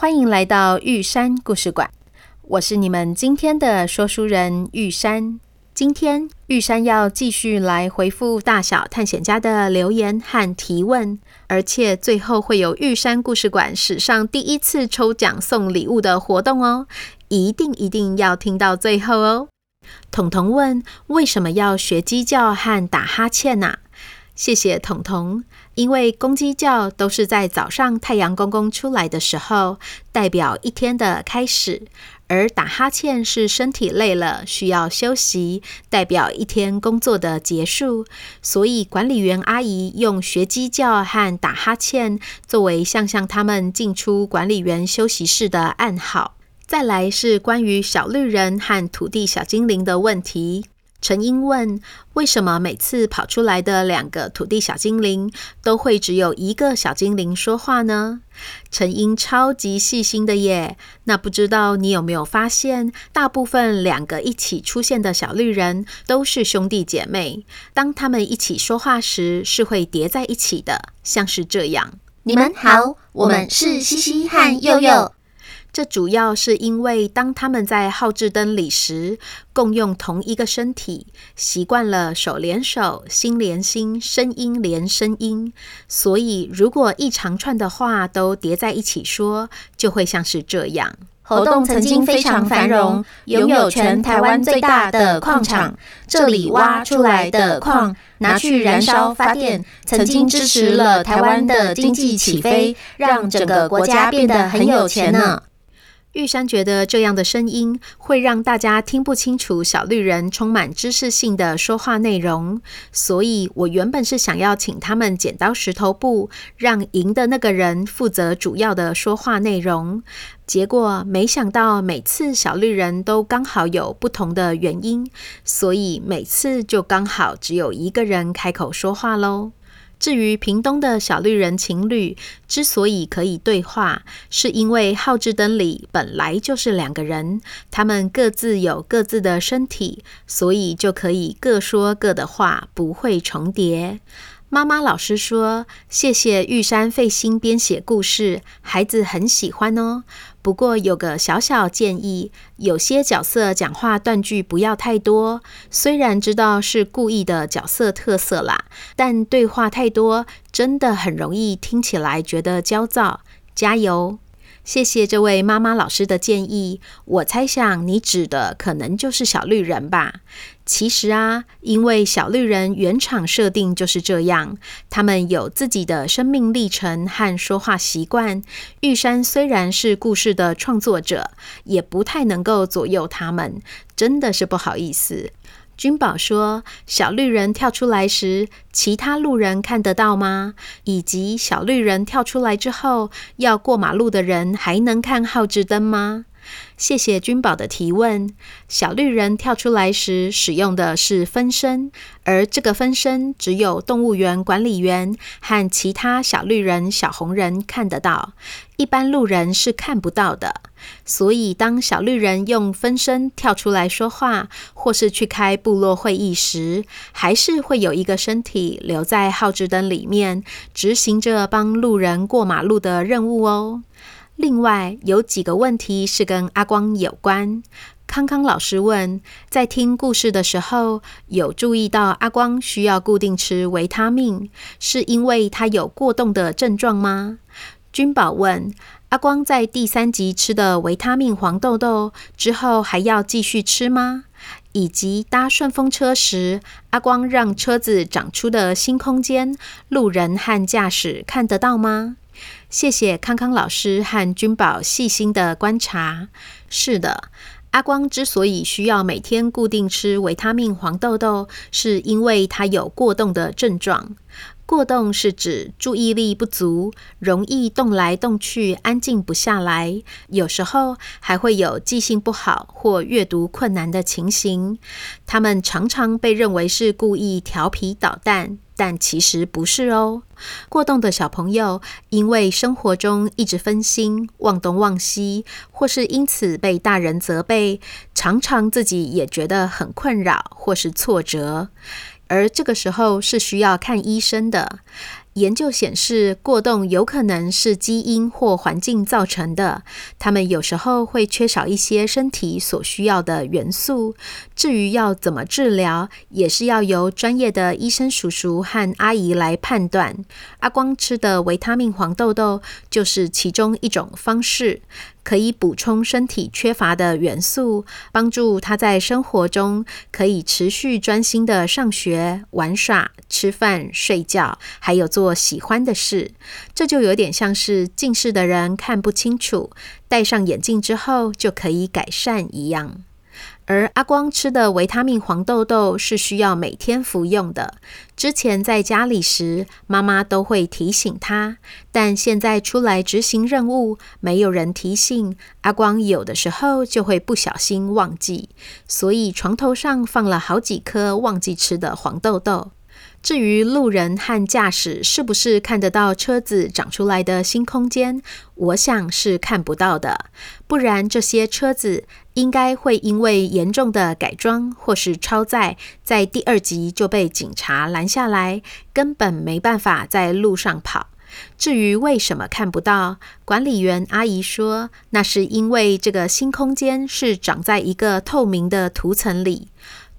欢迎来到玉山故事馆。我是你们今天的说书人玉山。今天玉山要继续来回复大小探险家的留言和提问，而且最后会有玉山故事馆史上第一次抽奖送礼物的活动哦，一定一定要听到最后哦。彤彤问：“为什么要学鸡叫和打哈欠呢？”谢谢彤彤，因为公鸡叫都是在早上太阳公公出来的时候，代表一天的开始；而打哈欠是身体累了需要休息，代表一天工作的结束。所以管理员阿姨用学鸡叫和打哈欠作为向向他们进出管理员休息室的暗号。再来是关于小绿人和土地小精灵的问题。陈英问：为什么每次跑出来的两个土地小精灵都会只有一个小精灵说话呢？陈英超级细心的耶。那不知道你有没有发现，大部分两个一起出现的小绿人都是兄弟姐妹。当他们一起说话时，是会叠在一起的，像是这样。你们好，我们是西西和佑佑。这主要是因为，当他们在号志灯里时，共用同一个身体，习惯了手连手、心连心、声音连声音，所以如果一长串的话都叠在一起说，就会像是这样。活动曾经非常繁荣，拥有全台湾最大的矿场，这里挖出来的矿拿去燃烧发电，曾经支持了台湾的经济起飞，让整个国家变得很有钱呢。玉山觉得这样的声音会让大家听不清楚小绿人充满知识性的说话内容，所以我原本是想要请他们剪刀石头布，让赢的那个人负责主要的说话内容。结果没想到每次小绿人都刚好有不同的原因，所以每次就刚好只有一个人开口说话喽。至于屏东的小绿人情侣之所以可以对话，是因为号志灯里本来就是两个人，他们各自有各自的身体，所以就可以各说各的话，不会重叠。妈妈老师说：“谢谢玉山费心编写故事，孩子很喜欢哦。不过有个小小建议，有些角色讲话断句不要太多。虽然知道是故意的角色特色啦，但对话太多真的很容易听起来觉得焦躁。加油！”谢谢这位妈妈老师的建议。我猜想你指的可能就是小绿人吧。其实啊，因为小绿人原厂设定就是这样，他们有自己的生命历程和说话习惯。玉山虽然是故事的创作者，也不太能够左右他们，真的是不好意思。君宝说：“小绿人跳出来时，其他路人看得到吗？以及小绿人跳出来之后，要过马路的人还能看号志灯吗？”谢谢君宝的提问。小绿人跳出来时使用的是分身，而这个分身只有动物园管理员和其他小绿人、小红人看得到，一般路人是看不到的。所以，当小绿人用分身跳出来说话，或是去开部落会议时，还是会有一个身体留在号志灯里面，执行着帮路人过马路的任务哦。另外有几个问题是跟阿光有关。康康老师问，在听故事的时候，有注意到阿光需要固定吃维他命，是因为他有过动的症状吗？君宝问，阿光在第三集吃的维他命黄豆豆之后，还要继续吃吗？以及搭顺风车时，阿光让车子长出的新空间，路人和驾驶看得到吗？谢谢康康老师和君宝细心的观察。是的，阿光之所以需要每天固定吃维他命黄豆豆，是因为他有过动的症状。过动是指注意力不足，容易动来动去，安静不下来，有时候还会有记性不好或阅读困难的情形。他们常常被认为是故意调皮捣蛋。但其实不是哦。过动的小朋友因为生活中一直分心、忘东忘西，或是因此被大人责备，常常自己也觉得很困扰或是挫折，而这个时候是需要看医生的。研究显示，过动有可能是基因或环境造成的。他们有时候会缺少一些身体所需要的元素。至于要怎么治疗，也是要由专业的医生叔叔和阿姨来判断。阿光吃的维他命黄豆豆就是其中一种方式。可以补充身体缺乏的元素，帮助他在生活中可以持续专心的上学、玩耍、吃饭、睡觉，还有做喜欢的事。这就有点像是近视的人看不清楚，戴上眼镜之后就可以改善一样。而阿光吃的维他命黄豆豆是需要每天服用的。之前在家里时，妈妈都会提醒他，但现在出来执行任务，没有人提醒，阿光有的时候就会不小心忘记，所以床头上放了好几颗忘记吃的黄豆豆。至于路人和驾驶是不是看得到车子长出来的新空间，我想是看不到的，不然这些车子应该会因为严重的改装或是超载，在第二集就被警察拦下来，根本没办法在路上跑。至于为什么看不到，管理员阿姨说，那是因为这个新空间是长在一个透明的涂层里。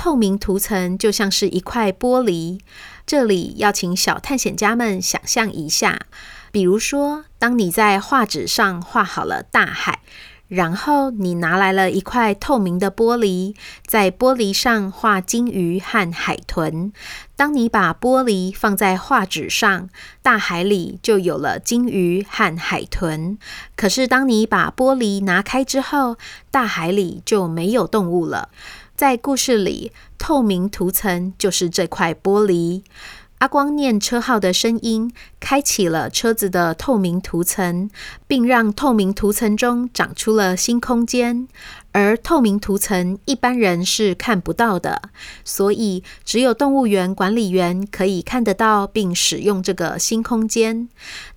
透明涂层就像是一块玻璃，这里要请小探险家们想象一下，比如说，当你在画纸上画好了大海，然后你拿来了一块透明的玻璃，在玻璃上画鲸鱼和海豚。当你把玻璃放在画纸上，大海里就有了鲸鱼和海豚。可是当你把玻璃拿开之后，大海里就没有动物了。在故事里，透明涂层就是这块玻璃。阿光念车号的声音开启了车子的透明涂层，并让透明涂层中长出了新空间。而透明涂层一般人是看不到的，所以只有动物园管理员可以看得到并使用这个新空间。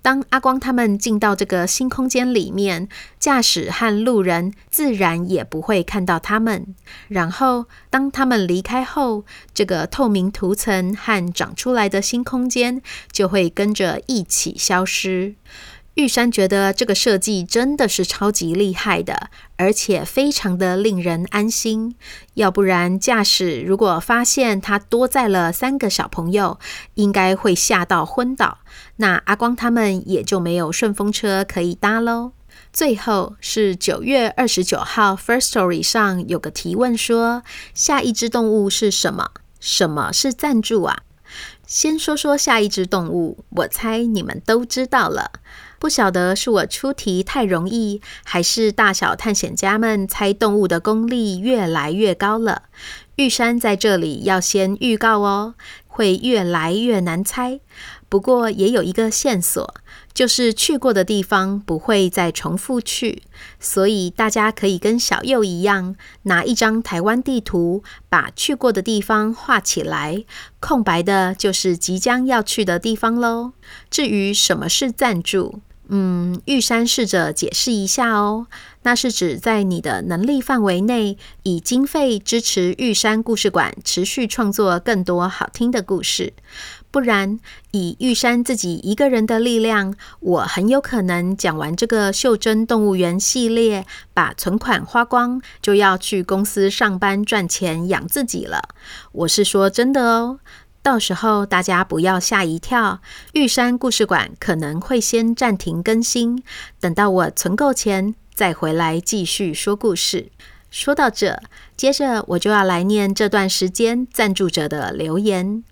当阿光他们进到这个新空间里面，驾驶和路人自然也不会看到他们。然后当他们离开后，这个透明涂层和长出来的新空间就会跟着一起消失。玉山觉得这个设计真的是超级厉害的，而且非常的令人安心。要不然驾驶如果发现他多载了三个小朋友，应该会吓到昏倒。那阿光他们也就没有顺风车可以搭喽。最后是九月二十九号，Firstory 上有个提问说：下一只动物是什么？什么是赞助啊？先说说下一只动物，我猜你们都知道了。不晓得是我出题太容易，还是大小探险家们猜动物的功力越来越高了。玉山在这里要先预告哦，会越来越难猜。不过也有一个线索，就是去过的地方不会再重复去，所以大家可以跟小佑一样，拿一张台湾地图，把去过的地方画起来，空白的就是即将要去的地方喽。至于什么是赞助？嗯，玉山试着解释一下哦。那是指在你的能力范围内，以经费支持玉山故事馆持续创作更多好听的故事。不然，以玉山自己一个人的力量，我很有可能讲完这个袖珍动物园系列，把存款花光，就要去公司上班赚钱养自己了。我是说真的哦。到时候大家不要吓一跳，玉山故事馆可能会先暂停更新，等到我存够钱再回来继续说故事。说到这，接着我就要来念这段时间赞助者的留言。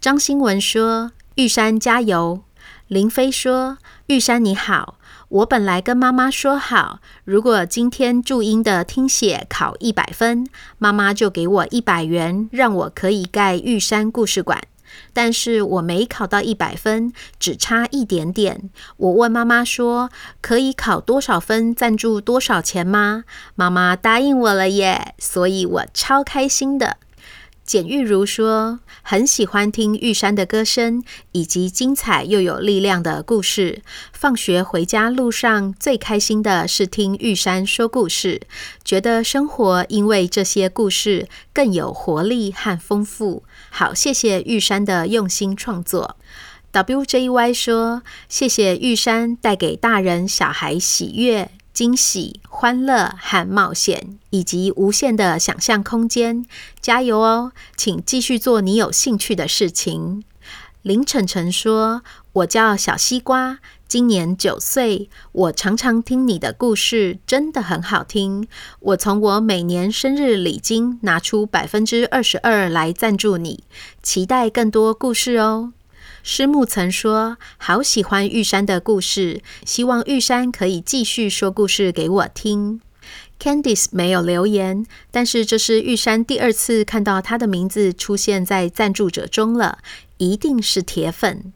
张新文说：“玉山加油。”林飞说：“玉山你好。”我本来跟妈妈说好，如果今天注音的听写考一百分，妈妈就给我一百元，让我可以盖玉山故事馆。但是我没考到一百分，只差一点点。我问妈妈说：“可以考多少分赞助多少钱吗？”妈妈答应我了耶，所以我超开心的。简玉如说：“很喜欢听玉山的歌声，以及精彩又有力量的故事。放学回家路上，最开心的是听玉山说故事，觉得生活因为这些故事更有活力和丰富。好，谢谢玉山的用心创作。” WJY 说：“谢谢玉山带给大人小孩喜悦。”惊喜、欢乐和冒险，以及无限的想象空间，加油哦！请继续做你有兴趣的事情。林晨晨说：“我叫小西瓜，今年九岁。我常常听你的故事，真的很好听。我从我每年生日礼金拿出百分之二十二来赞助你，期待更多故事哦。”师木曾说：“好喜欢玉山的故事，希望玉山可以继续说故事给我听。” Candice 没有留言，但是这是玉山第二次看到他的名字出现在赞助者中了，一定是铁粉。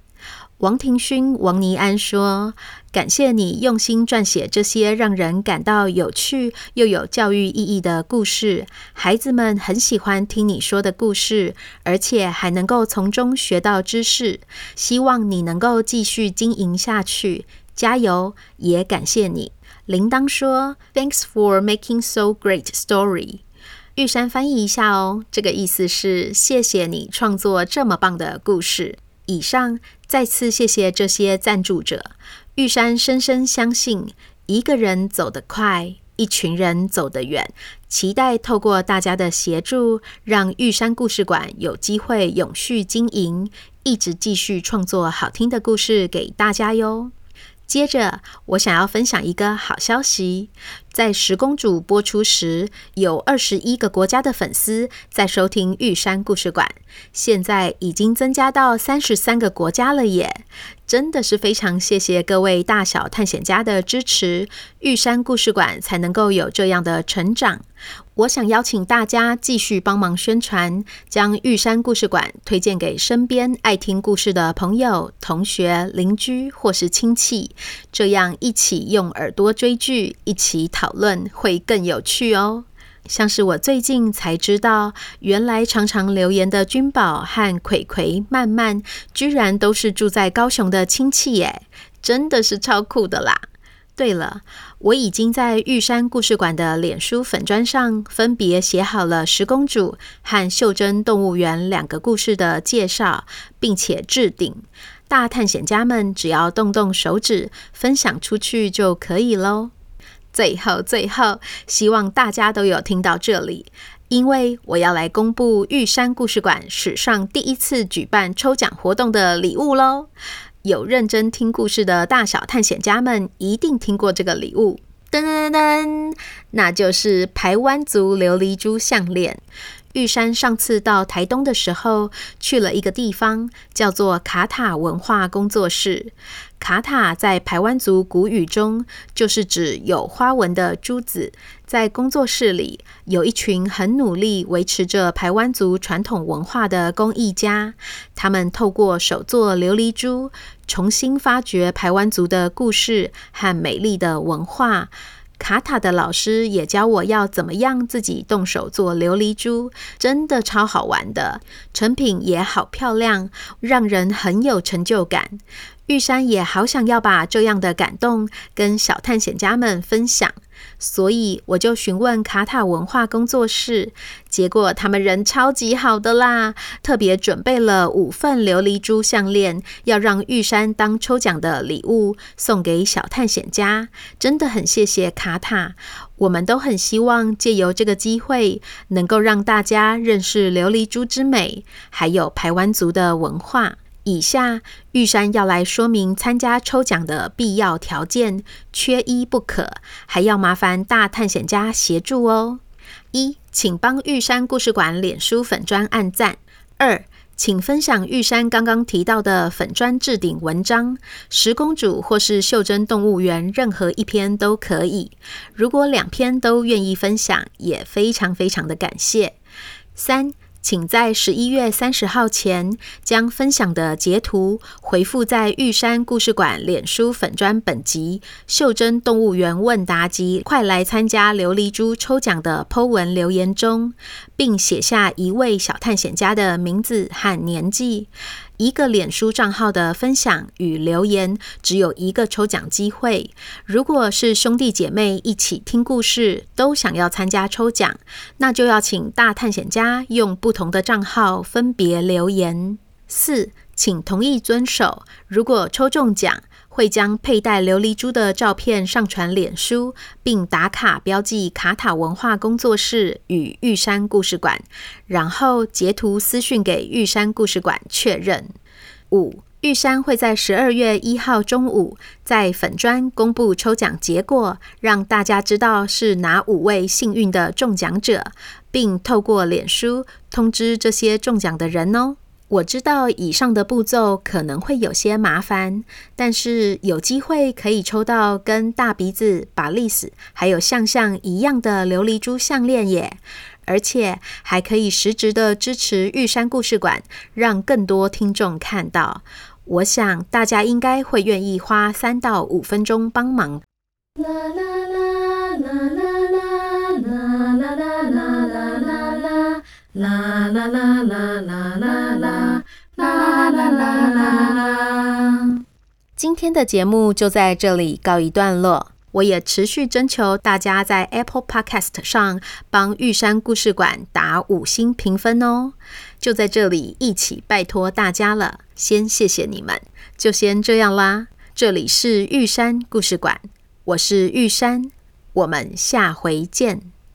王庭勋、王尼安说：“感谢你用心撰写这些让人感到有趣又有教育意义的故事，孩子们很喜欢听你说的故事，而且还能够从中学到知识。希望你能够继续经营下去，加油！也感谢你。”铃铛说：“Thanks for making so great story。”玉山翻译一下哦，这个意思是谢谢你创作这么棒的故事。以上。再次谢谢这些赞助者。玉山深深相信，一个人走得快，一群人走得远。期待透过大家的协助，让玉山故事馆有机会永续经营，一直继续创作好听的故事给大家哟。接着，我想要分享一个好消息。在十公主播出时，有二十一个国家的粉丝在收听玉山故事馆，现在已经增加到三十三个国家了耶！真的是非常谢谢各位大小探险家的支持，玉山故事馆才能够有这样的成长。我想邀请大家继续帮忙宣传，将玉山故事馆推荐给身边爱听故事的朋友、同学、邻居或是亲戚，这样一起用耳朵追剧，一起讨。讨论会更有趣哦。像是我最近才知道，原来常常留言的君宝和葵葵、曼曼，居然都是住在高雄的亲戚耶，真的是超酷的啦！对了，我已经在玉山故事馆的脸书粉砖上分别写好了十公主和袖珍动物园两个故事的介绍，并且置顶，大探险家们只要动动手指分享出去就可以喽。最后，最后，希望大家都有听到这里，因为我要来公布玉山故事馆史上第一次举办抽奖活动的礼物喽！有认真听故事的大小探险家们一定听过这个礼物，噔噔噔，那就是排湾族琉璃珠项链。玉山上次到台东的时候，去了一个地方，叫做卡塔文化工作室。卡塔在排湾族古语中，就是指有花纹的珠子。在工作室里，有一群很努力维持着排湾族传统文化的工艺家，他们透过手作琉璃珠，重新发掘排湾族的故事和美丽的文化。卡塔的老师也教我要怎么样自己动手做琉璃珠，真的超好玩的，成品也好漂亮，让人很有成就感。玉山也好想要把这样的感动跟小探险家们分享。所以我就询问卡塔文化工作室，结果他们人超级好的啦，特别准备了五份琉璃珠项链，要让玉山当抽奖的礼物送给小探险家。真的很谢谢卡塔，我们都很希望借由这个机会，能够让大家认识琉璃珠之美，还有排湾族的文化。以下玉山要来说明参加抽奖的必要条件，缺一不可，还要麻烦大探险家协助哦。一，请帮玉山故事馆脸书粉专按赞。二，请分享玉山刚刚提到的粉砖置顶文章，十公主或是袖珍动物园任何一篇都可以。如果两篇都愿意分享，也非常非常的感谢。三。请在十一月三十号前将分享的截图回复在玉山故事馆脸书粉专本集《袖珍动物园问答集》快来参加琉璃珠抽奖的 Po 文留言中，并写下一位小探险家的名字和年纪。一个脸书账号的分享与留言只有一个抽奖机会。如果是兄弟姐妹一起听故事，都想要参加抽奖，那就要请大探险家用不同的账号分别留言。四，请同意遵守。如果抽中奖，会将佩戴琉璃珠的照片上传脸书，并打卡标记卡塔文化工作室与玉山故事馆，然后截图私讯给玉山故事馆确认。五，玉山会在十二月一号中午在粉专公布抽奖结果，让大家知道是哪五位幸运的中奖者，并透过脸书通知这些中奖的人哦。我知道以上的步骤可能会有些麻烦，但是有机会可以抽到跟大鼻子、巴利斯还有象象一样的琉璃珠项链耶，而且还可以实质的支持玉山故事馆，让更多听众看到。我想大家应该会愿意花三到五分钟帮忙。啦啦啦啦啦啦啦啦今天的节目就在这里告一段落。我也持续征求大家在 Apple Podcast 上帮玉山故事馆打五星评分哦。就在这里一起拜托大家了，先谢谢你们。就先这样啦。这里是玉山故事馆，我是玉山，我们下回见。